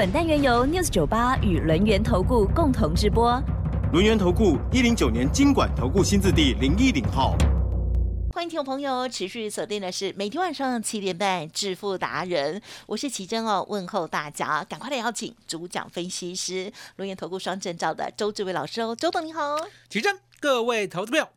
本单元由 News 九八与轮源投顾共同直播。轮源投顾一零九年经管投顾新字第零一零号。欢迎听众朋友持续锁定的是每天晚上七点半《致富达人》，我是奇珍哦，问候大家，赶快来邀请主讲分析师轮源投顾双证照的周志伟老师哦，周董你好，奇珍，各位投资朋友，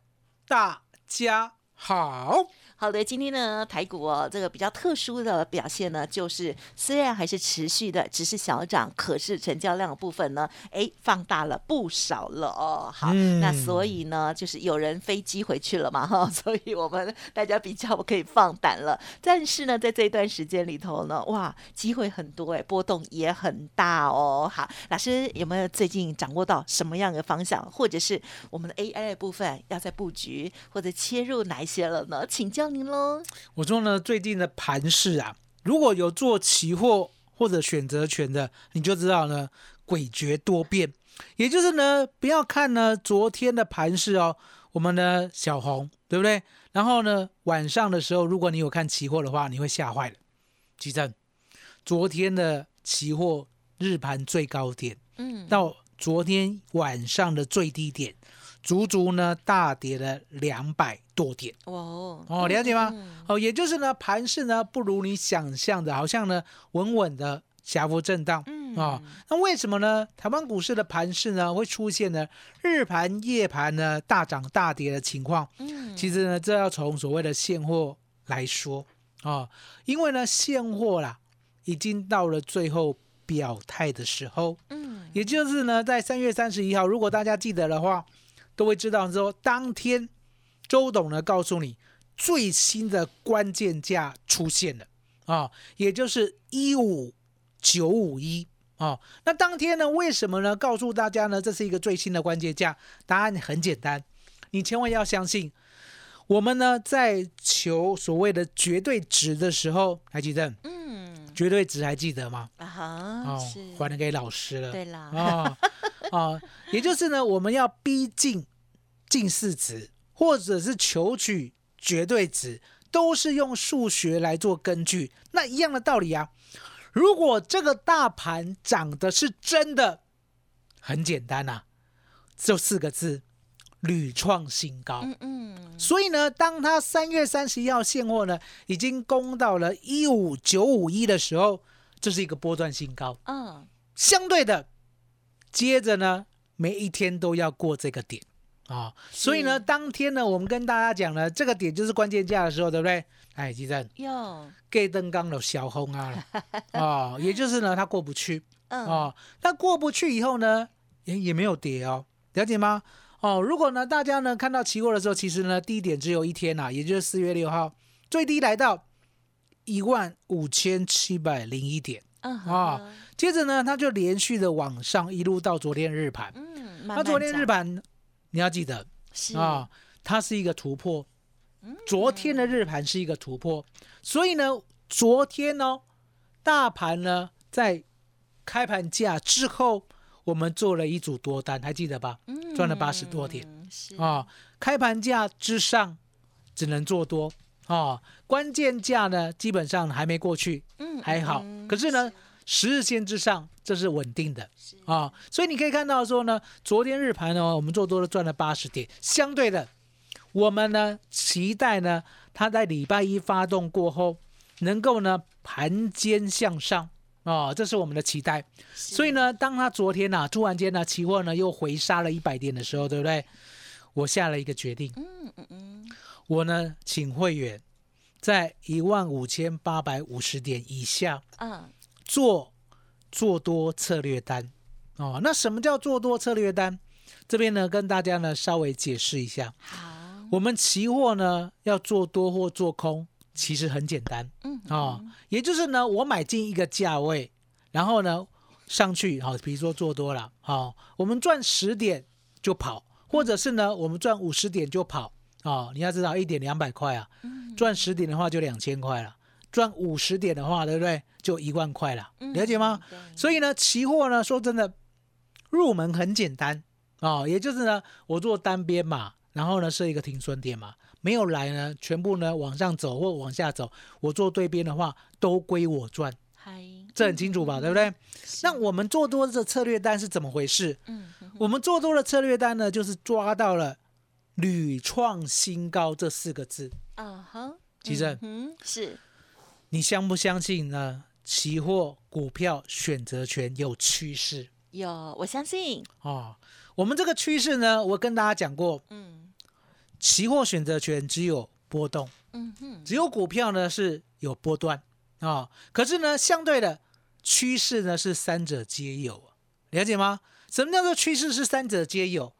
大家好。好的，今天呢台股哦，这个比较特殊的表现呢，就是虽然还是持续的，只是小涨，可是成交量的部分呢，哎，放大了不少了哦。好，那所以呢，就是有人飞机回去了嘛哈，所以我们大家比较可以放胆了。但是呢，在这一段时间里头呢，哇，机会很多哎，波动也很大哦。好，老师有没有最近掌握到什么样的方向，或者是我们的 AI 的部分要在布局或者切入哪一些了呢？请教。您喽，我说呢，最近的盘市啊，如果有做期货或者选择权的，你就知道呢，诡谲多变。也就是呢，不要看呢昨天的盘市哦，我们的小红，对不对？然后呢，晚上的时候，如果你有看期货的话，你会吓坏了。奇正，昨天的期货日盘最高点，嗯，到昨天晚上的最低点。足足呢大跌了两百多点哦哦，了解吗？哦，也就是呢盘势呢不如你想象的，好像呢稳稳的小幅震荡嗯啊。那为什么呢？台湾股市的盘势呢会出现呢日盘夜盘呢大涨大跌的情况？嗯，其实呢这要从所谓的现货来说啊，因为呢现货啦已经到了最后表态的时候，嗯，也就是呢在三月三十一号，如果大家记得的话。都会知道说，当天周董呢告诉你最新的关键价出现了啊，也就是一五九五一啊。那当天呢，为什么呢？告诉大家呢，这是一个最新的关键价。答案很简单，你千万要相信，我们呢在求所谓的绝对值的时候，还记得？嗯，绝对值还记得吗？啊哈，哦，还了给老师了。对啦，啊。啊，也就是呢，我们要逼近近似值，或者是求取绝对值，都是用数学来做根据。那一样的道理啊。如果这个大盘涨的是真的，很简单呐，就四个字：屡创新高。嗯嗯。所以呢，当它三月三十一号现货呢，已经攻到了一五九五一的时候，这是一个波段新高。嗯。相对的。接着呢，每一天都要过这个点。啊，所以呢，当天呢，我们跟大家讲呢，这个点就是关键价的时候，对不对？哎，基正，哟，给登刚的小红啊，哦，也就是呢，它过不去，哦，它过不去以后呢，也也没有跌哦，了解吗？哦，如果呢，大家呢看到期货的时候，其实呢，低点只有一天呐，也就是四月六号，最低来到一万五千七百零一点。啊，接着呢，它就连续的往上，一路到昨天日盘。嗯，那昨天日盘你要记得啊，它是一个突破。昨天的日盘是一个突破，所以呢，昨天呢，大盘呢在开盘价之后，我们做了一组多单，还记得吧？嗯，赚了八十多点。啊，开盘价之上只能做多。啊，关键价呢，基本上还没过去，嗯，还好。可是呢，十日线之上，这是稳定的啊。所以你可以看到说呢，昨天日盘呢，我们做多了赚了八十点。相对的，我们呢期待呢，它在礼拜一发动过后，能够呢盘间向上啊，这是我们的期待。所以呢，当他昨天呢突然间呢期货呢又回杀了一百点的时候，对不对？我下了一个决定，嗯嗯嗯。我呢，请会员在一万五千八百五十点以下，嗯，做做多策略单哦。那什么叫做多策略单？这边呢，跟大家呢稍微解释一下。好，我们期货呢要做多或做空，其实很简单，嗯，哦，也就是呢，我买进一个价位，然后呢，上去，好，比如说做多了，好，我们赚十点就跑，或者是呢，我们赚五十点就跑，哦，你要知道一点两百块啊，赚十点的话就两千块了，赚五十点的话，对不对？就一万块了，了解吗？对所以呢，期货呢，说真的，入门很简单哦，也就是呢，我做单边嘛，然后呢设一个停损点嘛，没有来呢，全部呢往上走或往下走，我做对边的话都归我赚，嗨，这很清楚吧？对不对？那我们做多的策略单是怎么回事？嗯哼我们做多的策略单呢，就是抓到了屡创新高这四个字。啊哈，其正嗯，是你相不相信呢？期货、股票选择权有趋势有，我相信，哦。我们这个趋势呢，我跟大家讲过，嗯期货选择权只有波动，嗯哼，只有股票呢是有波段啊、哦。可是呢，相对的趋势呢是三者皆有，了解吗？什么叫做趋势是三者皆有？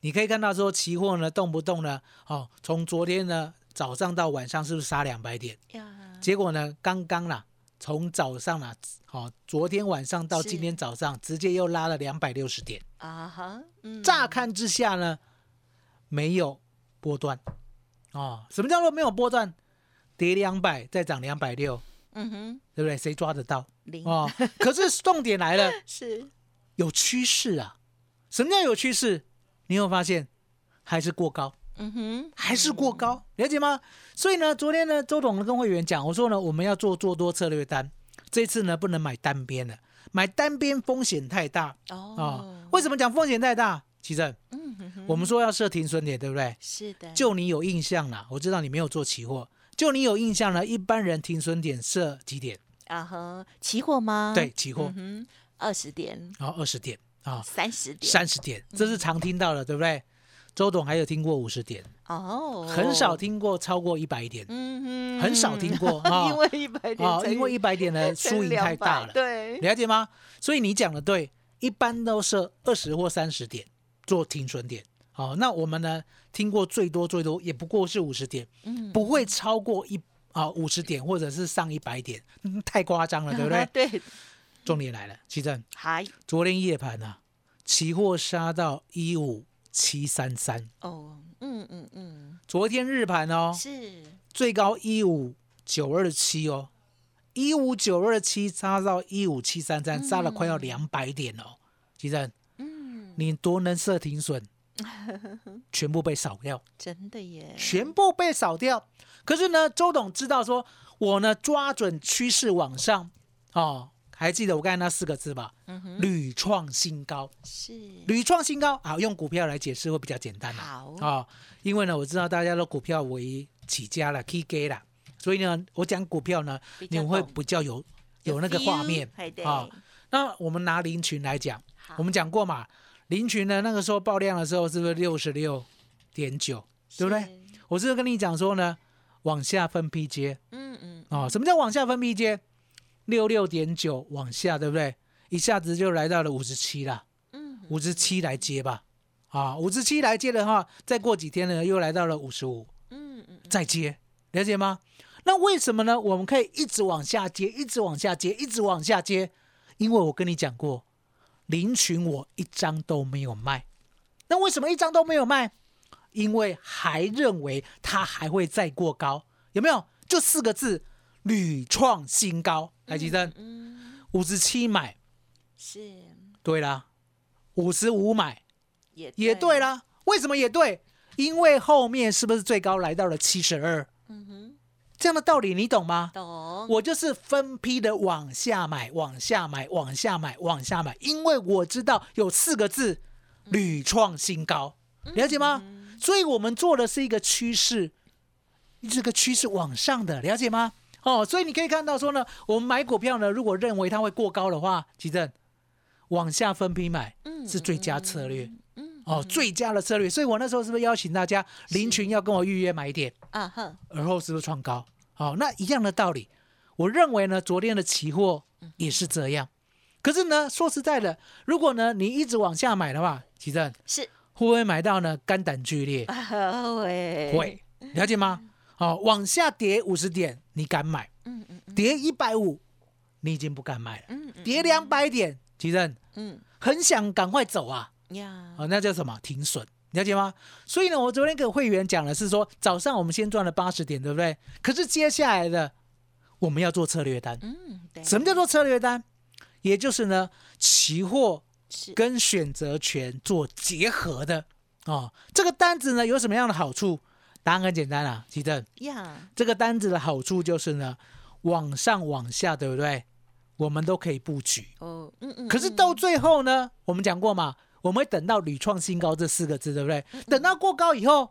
你可以看到说，期货呢动不动呢，哦，从昨天呢早上到晚上是不是杀两百点？呀，结果呢，刚刚啦，从早上啦，哦、昨天晚上到今天早上，直接又拉了两百六十点。啊哈，嗯，乍看之下呢，没有波段哦。什么叫做没有波段？跌两百再涨两百六，嗯哼，对不对？谁抓得到零哦？可是重点来了，是有趋势啊。什么叫有趋势？你有发现还是过高？嗯哼，还是过高，了解吗？所以呢，昨天呢，周董呢跟会员讲，我说呢，我们要做做多策略单，这次呢不能买单边的，买单边风险太大啊、哦，为什么讲风险太大？其正嗯哼哼，我们说要设停损点，对不对？是的，就你有印象啦，我知道你没有做期货，就你有印象呢，一般人停损点设几点？啊哈，期货吗？对，期货嗯，哼，二十点，然后二十点啊，三十点，三十点，这是常听到的，对不对？周董还有听过五十点，哦，很少，听过超过一百点。嗯哼，很少听过 啊因为一百点啊，因为一百点的输赢太大了，对，了解吗？所以你讲的对，一般都是二十或三十点做停损点。好、那我们呢听过最多最多也不过是五十点，嗯不会超过一啊五十点或者是上一百点，嗯太夸张了，对不对？对，重点来了，奇正，还昨天夜盘啊，期货杀到一五七三三，哦，嗯嗯嗯，昨天日盘哦，是，最高一五九二七哦，一五九二七杀到一五七三三，杀了快要两百点哦。奇正。嗯，你多能设停损，全部被扫掉，真的耶，全部被扫掉。可是呢，周董知道说，我呢抓准趋势往上哦，还记得我刚才那四个字吧？嗯哼，屡创新高，是，屡创新高啊，用股票来解释会比较简单啦。好，啊、因为呢，我知道大家都股票为起家了，K G 啦，所以呢，我讲股票呢，你们会比较有有那个画面。啊。那我们拿林群来讲，我们讲过嘛，林群呢那个时候爆量的时候是不是六十六点九，对不对？我是跟你讲说呢，往下分批接嗯嗯，啊、什么叫往下分批接？六六点九往下，对不对？一下子就来到了五十七了。嗯五十七来接吧，啊，五十七来接的话，再过几天呢，又来到了五十五，嗯嗯，再接，了解吗？那为什么呢？我们可以一直往下接，一直往下接，一直往下接，因为我跟你讲过，林群我一张都没有卖。那为什么一张都没有卖？因为还认为它还会再过高，有没有？就四个字，屡创新高。来，吉珍，嗯，五十七买，是，对啦，五十五买。也也对，啦，为什么也对？因为后面是不是最高来到了七十二？嗯哼，这样的道理你懂吗？懂，我就是分批的往下买，往下买，往下买，往下买，因为我知道有四个字，屡创新高，了解吗？所以我们做的是一个趋势，这个趋势往上的，了解吗？哦，所以你可以看到说呢，我们买股票呢，如果认为它会过高的话，其正往下分批买是最佳策略。嗯，哦，最佳的策略。所以我那时候是不是邀请大家林群要跟我预约买点，啊哼，而后是不是创高？好、那一样的道理，我认为呢，昨天的期货也是这样。可是呢，说实在的，如果呢你一直往下买的话，其正是，会不会买到呢肝胆俱裂？会，会，了解吗？好、往下跌五十点，你敢买？嗯嗯嗯跌一百五，你已经不敢买了。嗯嗯，跌两百点，吉正嗯很想赶快走啊，呀，哦，那叫什么停损？了解吗？所以呢，我昨天给会员讲的是说，早上我们先赚了八十点，对不对？可是接下来的我们要做策略单。嗯，对，什么叫做策略单？也就是呢，期货跟选择权做结合的哦。这个单子呢有什么样的好处？答案很简单啊，吉正，呀？这个单子的好处就是呢，往上往下，对不对？我们都可以布局。哦，嗯嗯，可是嗯到最后呢，我们讲过嘛，我们会等到屡创新高这四个字，对不对？等到过高以后，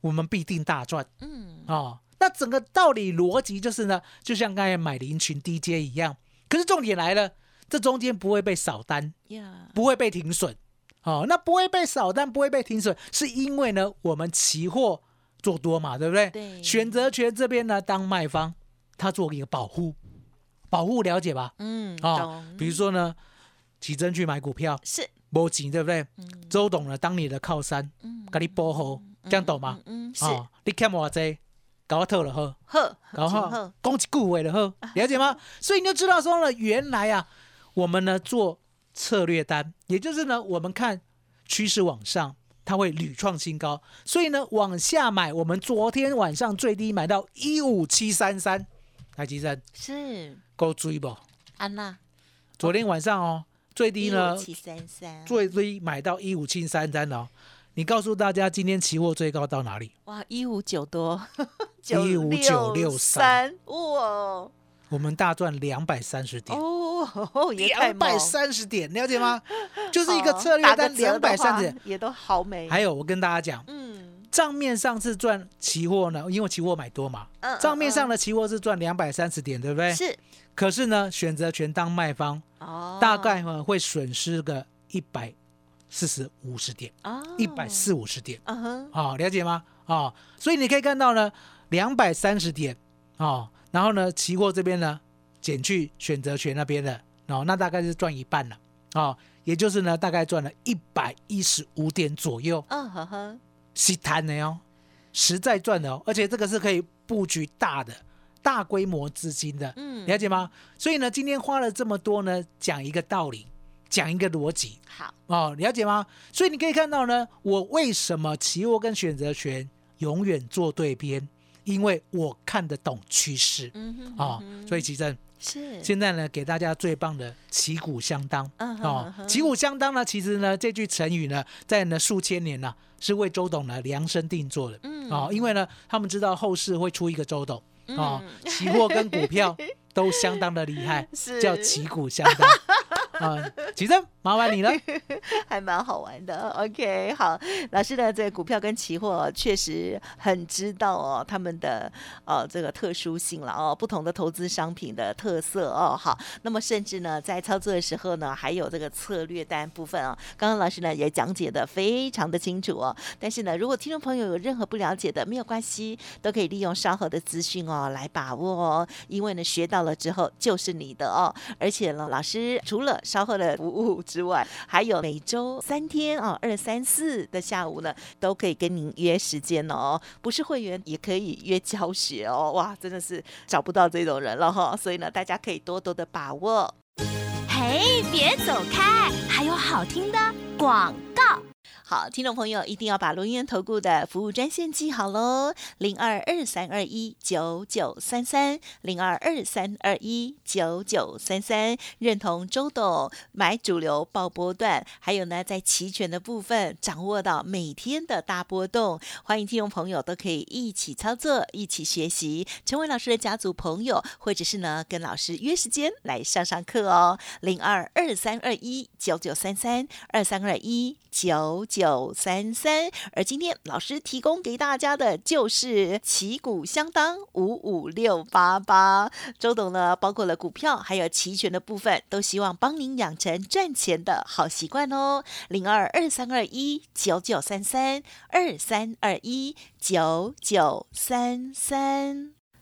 我们必定大赚嗯哦。那整个道理逻辑就是呢，就像刚才买林群低阶一样。可是重点来了，这中间不会被扫单，呀，不会被停损哦。那不会被扫单，不会被停损，是因为呢，我们期货做多嘛，对不对？对选择权这边呢，当卖方，他做一个保护，保护了解吧？嗯，啊、懂，比如说呢，起真去买股票，是，没钱对不对？周董呢当你的靠山，嗯给你保护，这样懂吗？嗯，是，啊，你看我这，搞我透了呵，呵，然后请贺讲一句话了呵，了解吗？所以你就知道说呢，原来啊，我们呢做策略单，也就是呢，我们看趋势往上。它会屡创新高，所以呢，往下买，我们昨天晚上最低买到一五七三三，台积电是够追不？安娜，昨天晚上哦，最低呢七三三，最低买到一五七三三哦。你告诉大家，今天期货最高到哪里？哇，一五九多，一五九六三哇，我们大赚两百三十点，哦，两百，三十点，了解吗？就是一个哦策略单，两百三十点。也都好美，还有，我跟大家讲，嗯，账面上是赚期货呢，因为期货买多嘛，嗯账面上的的期货是赚两百三十点，对不对？是可是呢，选择权当卖方，哦，大概呢会损失个一百四十五十点，哦，一百四五十点。嗯哼，好，了解吗？哦，所以你可以看到呢，两百三十点哦，然后呢，期货这边呢减去选择权那边的哦，那大概是赚一半了哦，也就是呢，大概赚了一百一十五点左右，嗯呵呵，是谈的哦，实在赚的哦，而且这个是可以布局大的、大规模资金的，嗯了解吗？所以呢，今天花了这么多呢，讲一个道理，讲一个逻辑，好，哦，了解吗？所以你可以看到呢，我为什么期货跟选择权永远做对边，因为我看得懂趋势。啊、所以奇正是，现在呢，给大家最棒的旗鼓相当。嗯哦旗鼓相当呢，其实呢，这句成语呢，在呢数千年呢、是为周董呢量身定做的。嗯。哦，因为呢，他们知道后世会出一个周董。哦嗯，期货跟股票 都相当的厉害，是。叫旗鼓相当。啊，奇正，麻烦你了。还蛮好玩的。OK，好，老师呢，这股票跟期货确实很知道哦，他们的呃这个特殊性了哦，不同的投资商品的特色哦。好，那么甚至呢，在操作的时候呢，还有这个策略单部分啊、刚刚老师呢也讲解的非常的清楚哦。但是呢，如果听众朋友有任何不了解的，没有关系，都可以利用稍后的资讯哦来把握哦，因为呢学到了之后就是你的哦。而且呢，老师除了稍后的服务之外，还有每周三天啊，二三四的下午呢，都可以跟您约时间哦。不是会员也可以约教学哦，哇，真的是找不到这种人了哈。所以呢，大家可以多多的把握。嘿，别走开，还有好听的广告。好，听众朋友一定要把轮源投顾的服务专线记好喽，零二二三二一九九三三，零二二三二一九九三三。认同周董买主流报波段，还有呢，在期权的部分掌握到每天的大波动，欢迎听众朋友都可以一起操作，一起学习，成为老师的家族朋友，或者是呢跟老师约时间来上上课哦，零二二三二一九九三三二三二一九九三三。而今天老师提供给大家的就是旗鼓相当五五六八八。周董呢，包括了股票还有期权的部分，都希望帮您养成赚钱的好习惯哦。零二二三二一九九三三二三二一九九三三。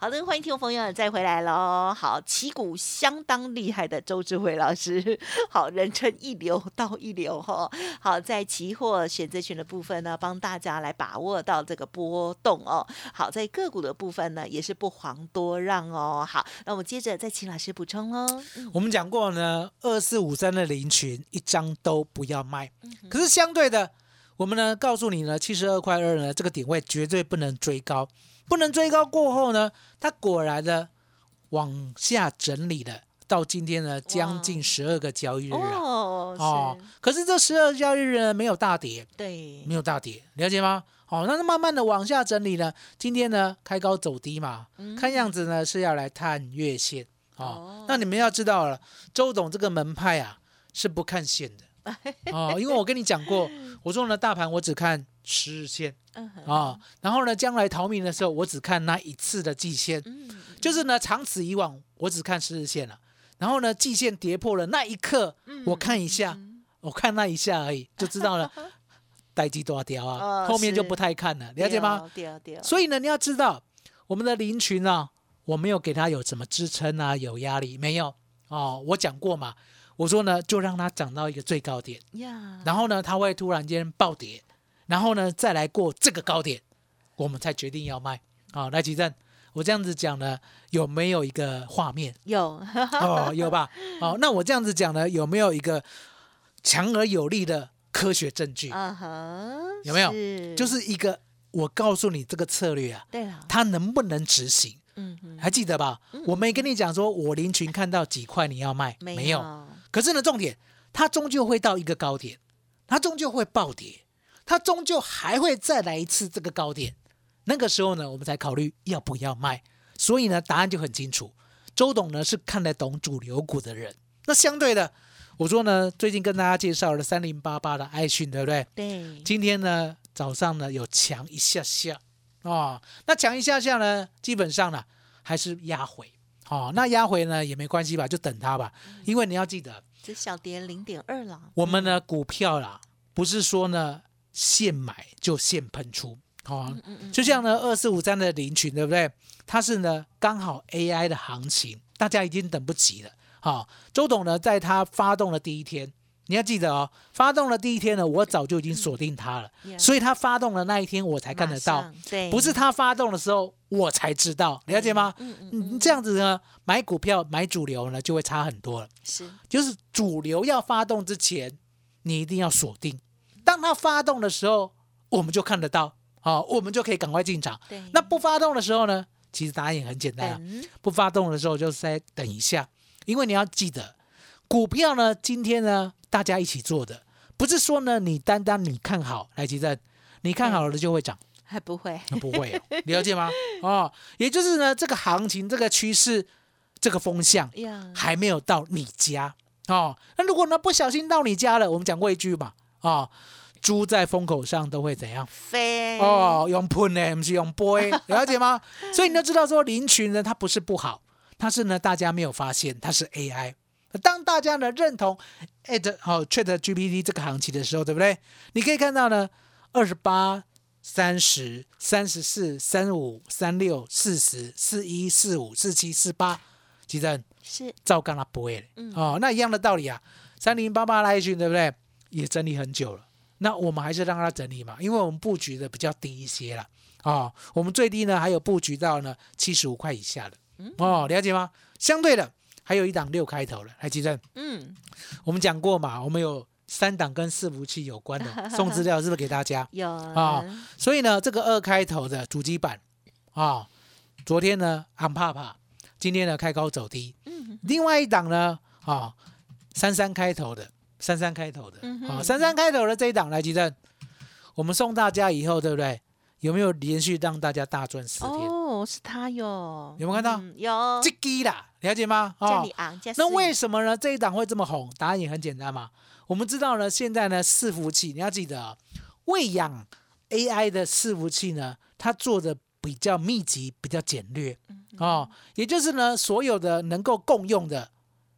好的，欢迎听众朋友再回来喽。好，旗鼓相当厉害的周志伟老师，好，人称一流到一流哈。好，在期货选择权的部分呢，帮大家来把握到这个波动哦。好，在个股的部分呢，也是不遑多让哦。好，那我们接着再请老师补充喽。我们讲过呢，二四五三的零群一张都不要卖。嗯可是相对的，我们呢告诉你呢，七十二块二呢这个点位绝对不能追高，不能追高过后呢，它果然的往下整理了，到今天呢将近十二个交易日啊。哦，哦，，可是这十二交易日呢没有大跌，对，没有大跌，了解吗？好、那慢慢的往下整理呢，今天呢开高走低嘛，看样子呢是要来探月线。哦哦。那你们要知道了，周董这个门派啊是不看线的 哦，因为我跟你讲过，我说呢大盘我只看十日线嗯哼啊、然后呢将来逃命的时候我只看那一次的季线，嗯，就是呢长此以往我只看十日线了，然后呢季线跌破了那一刻，我看一下，嗯我看那一下而已就知道了。待机多掉啊，哦后面就不太看了，了解吗？？所以呢，你要知道我们的林群呢、我没有给他有什么支撑啊，有压力没有哦。我讲过嘛，我说呢，就让它涨到一个最高点，呀，然后呢，它会突然间暴跌，然后呢，再来过这个高点，我们才决定要卖。好、来吉正，我这样子讲呢，有没有一个画面？有，哦，有吧？好、那我这样子讲呢，有没有一个强而有力的科学证据？有没有是就是一个我告诉你这个策略啊，对了，它能不能执行？还记得吧？我没跟你讲说，我林群看到几块你要卖，没有，可是呢，重点它终究会到一个高点，它终究会暴跌，它终究还会再来一次这个高点。那个时候呢，我们才考虑要不要卖。所以呢，答案就很清楚。周董呢是看得懂主流股的人。那相对的，我说呢，最近跟大家介绍了三零八八的爱讯，对不对？对，今天呢早上呢有强一下下哦，那强一下下呢，基本上呢还是压回。哦，那压回呢也没关系吧，就等它吧，因为你要记得，只小跌零点二了，我们呢股票啦，不是说呢现买就现喷出，哦，就像呢二四五三的林群，对不对？它是呢刚好 AI 的行情，大家已经等不及了。好、周董呢在他发动的第一天，你要记得哦，发动的第一天呢，我早就已经锁定它了所以它发动的那一天我才看得到不是它发动的时候我才知道，了解吗？嗯嗯嗯，这样子呢，买股票买主流呢就会差很多了。是，就是主流要发动之前，你一定要锁定。当它发动的时候，我们就看得到，好、我们就可以赶快进场。对，那不发动的时候呢，其实答案也很简单、啊，等不发动的时候就是再等一下，因为你要记得，股票呢，今天呢大家一起做的，不是说呢你单单你看好来吉正，你看好了就会涨。还不会，那 不会、哦，了解吗？哦，也就是呢，这个行情、这个趋势、这个风向呀，还没有到你家哦。那如果呢不小心到你家了，我们讲过一句嘛，哦，猪在风口上都会怎样？飞，哦，用喷呢，不是用播，了解吗？所以你就知道说，林群呢，它不是不好，它是呢大家没有发现它是 AI。当大家呢认同 at 好、Chat GPT 这个行情的时候，对不对？你可以看到呢，二十八、三十、三十四、三五、三六、四十、四一、四五、四七、四八，其实是，照干了不会的嗯。哦，那一样的道理啊，三零八八来群对不对？也整理很久了，那我们还是让它整理嘛，因为我们布局的比较低一些了哦，我们最低呢还有布局到呢七十五块以下的。哦，了解吗？相对的还有一档六开头的，还记得嗯，我们讲过嘛，我们有三档跟伺服器有关的 送资料，是不是给大家？有啊所以呢，这个二开头的主机板啊，昨天呢安帕帕，今天呢开高走低。嗯另外一档呢啊，三三开头的，三三开头的啊，三三开头的这一档来，吉正，我们送大家以后，对不对？有没有连续让大家大赚十天？哦，是他哟，有没有看到嗯有，这个啦，了解吗？啊叫你，昂，加那为什么呢？这一档会这么红？答案也很简单嘛。我们知道呢，现在呢，伺服器你要记得啊，喂养 AI 的伺服器呢，它做的比较密集、比较简略哦，也就是呢，所有的能够共用的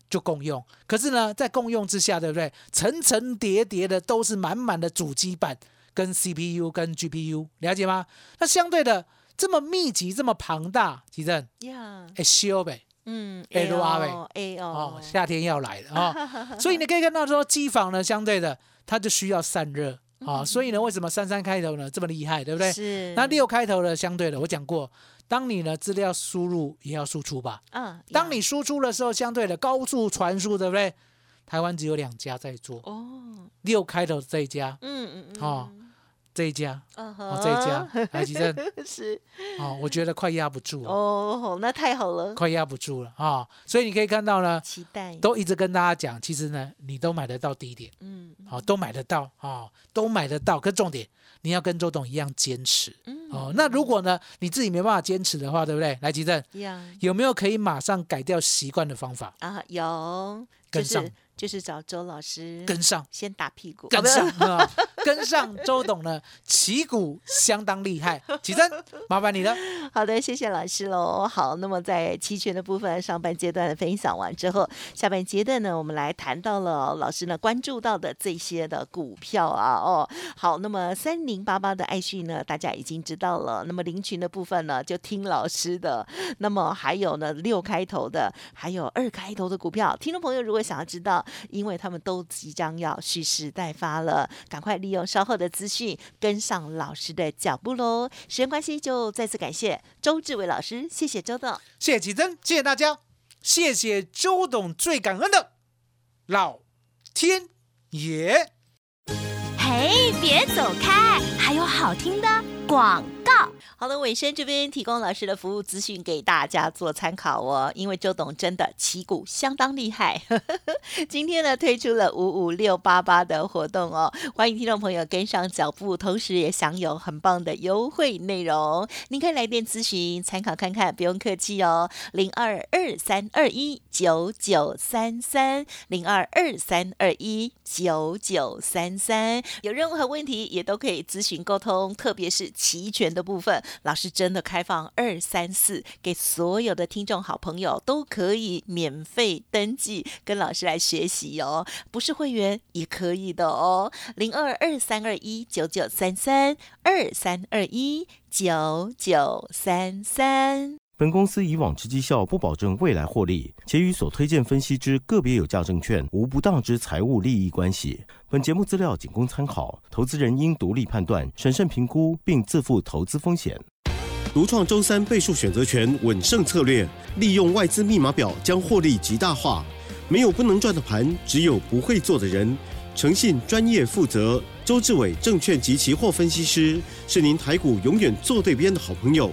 就共用，可是呢，在共用之下，对不对？层层叠叠的都是满满的主机板跟 CPU 跟 GPU，了解吗？那相对的这么密集、这么庞大，奇正。呀，哎修呗。嗯 L R 呗。A 哦哦，，夏天要来了啊、所以你可以看到说，机房呢，相对的它就需要散热啊、所以呢，为什么三三开头呢？这么厉害，对不对？是。那六开头的相对的，我讲过，当你呢资料输入也要输出吧，嗯，当你输出的时候，相对的高速传输，对不对？台湾只有两家在做，哦，六开头这一家，嗯嗯嗯，哦这一家，哦这一家，台积电，是。哦，我觉得快压不住了，哦，那太好了，快压不住了啊、所以你可以看到呢，期待，都一直跟大家讲，其实呢，你都买得到低点，嗯。好、都买得到啊、哦都买得到。可重点，你要跟周董一样坚持。嗯哦。那如果呢，你自己没办法坚持的话，对不对？来，吉正呀有没有可以马上改掉习惯的方法？啊有，就跟上。是就是找周老师跟上，先打屁股，跟啊上 啊、跟上周董呢，旗鼓相当厉害。起身，麻烦你了。好的，谢谢老师喽。好，那么在期权的部分上半阶段分享完之后，下半阶段呢，我们来谈到了老师呢关注到的这些的股票啊，哦，好，那么三零八八的爱讯呢，大家已经知道了。那么林群的部分呢，就听老师的。那么还有呢，六开头的，还有二开头的股票，听众朋友如果想要知道，因为他们都即将要蓄势待发了，赶快利用稍后的资讯跟上老师的脚步喽。时间关系，就再次感谢周志伟老师，谢谢周董。谢谢吉珍，谢谢大家，谢谢周董，最感恩的老天爷。嘿，别走开，还有好听的广告。好的，尾声这边提供老师的服务资讯给大家做参考哦，因为周董真的旗鼓相当厉害。今天呢推出了五五六八八的活动哦，欢迎听众朋友跟上脚步，同时也享有很棒的优惠内容。您可以来电咨询参考看看，不用客气哦，零二二三二一九九三三零二二三二一九九三三，有任何问题也都可以咨询沟通，特别是期权的部分，老师真的开放二三四给所有的听众好朋友都可以免费登记，跟老师来学习哦。不是会员也可以的哦，零二二三二一九九三三二三二一九九三三。本公司以往之绩效不保证未来获利，且与所推荐分析之个别有价证券无不当之财务利益关系。本节目资料仅供参考，投资人应独立判断、审慎评估，并自负投资风险。独创周三倍数选择权稳胜策略，利用外资密码表将获利极大化。没有不能赚的盘，只有不会做的人。诚信、专业、负责。周志伟证券及期货分析师是您台股永远做对边的好朋友。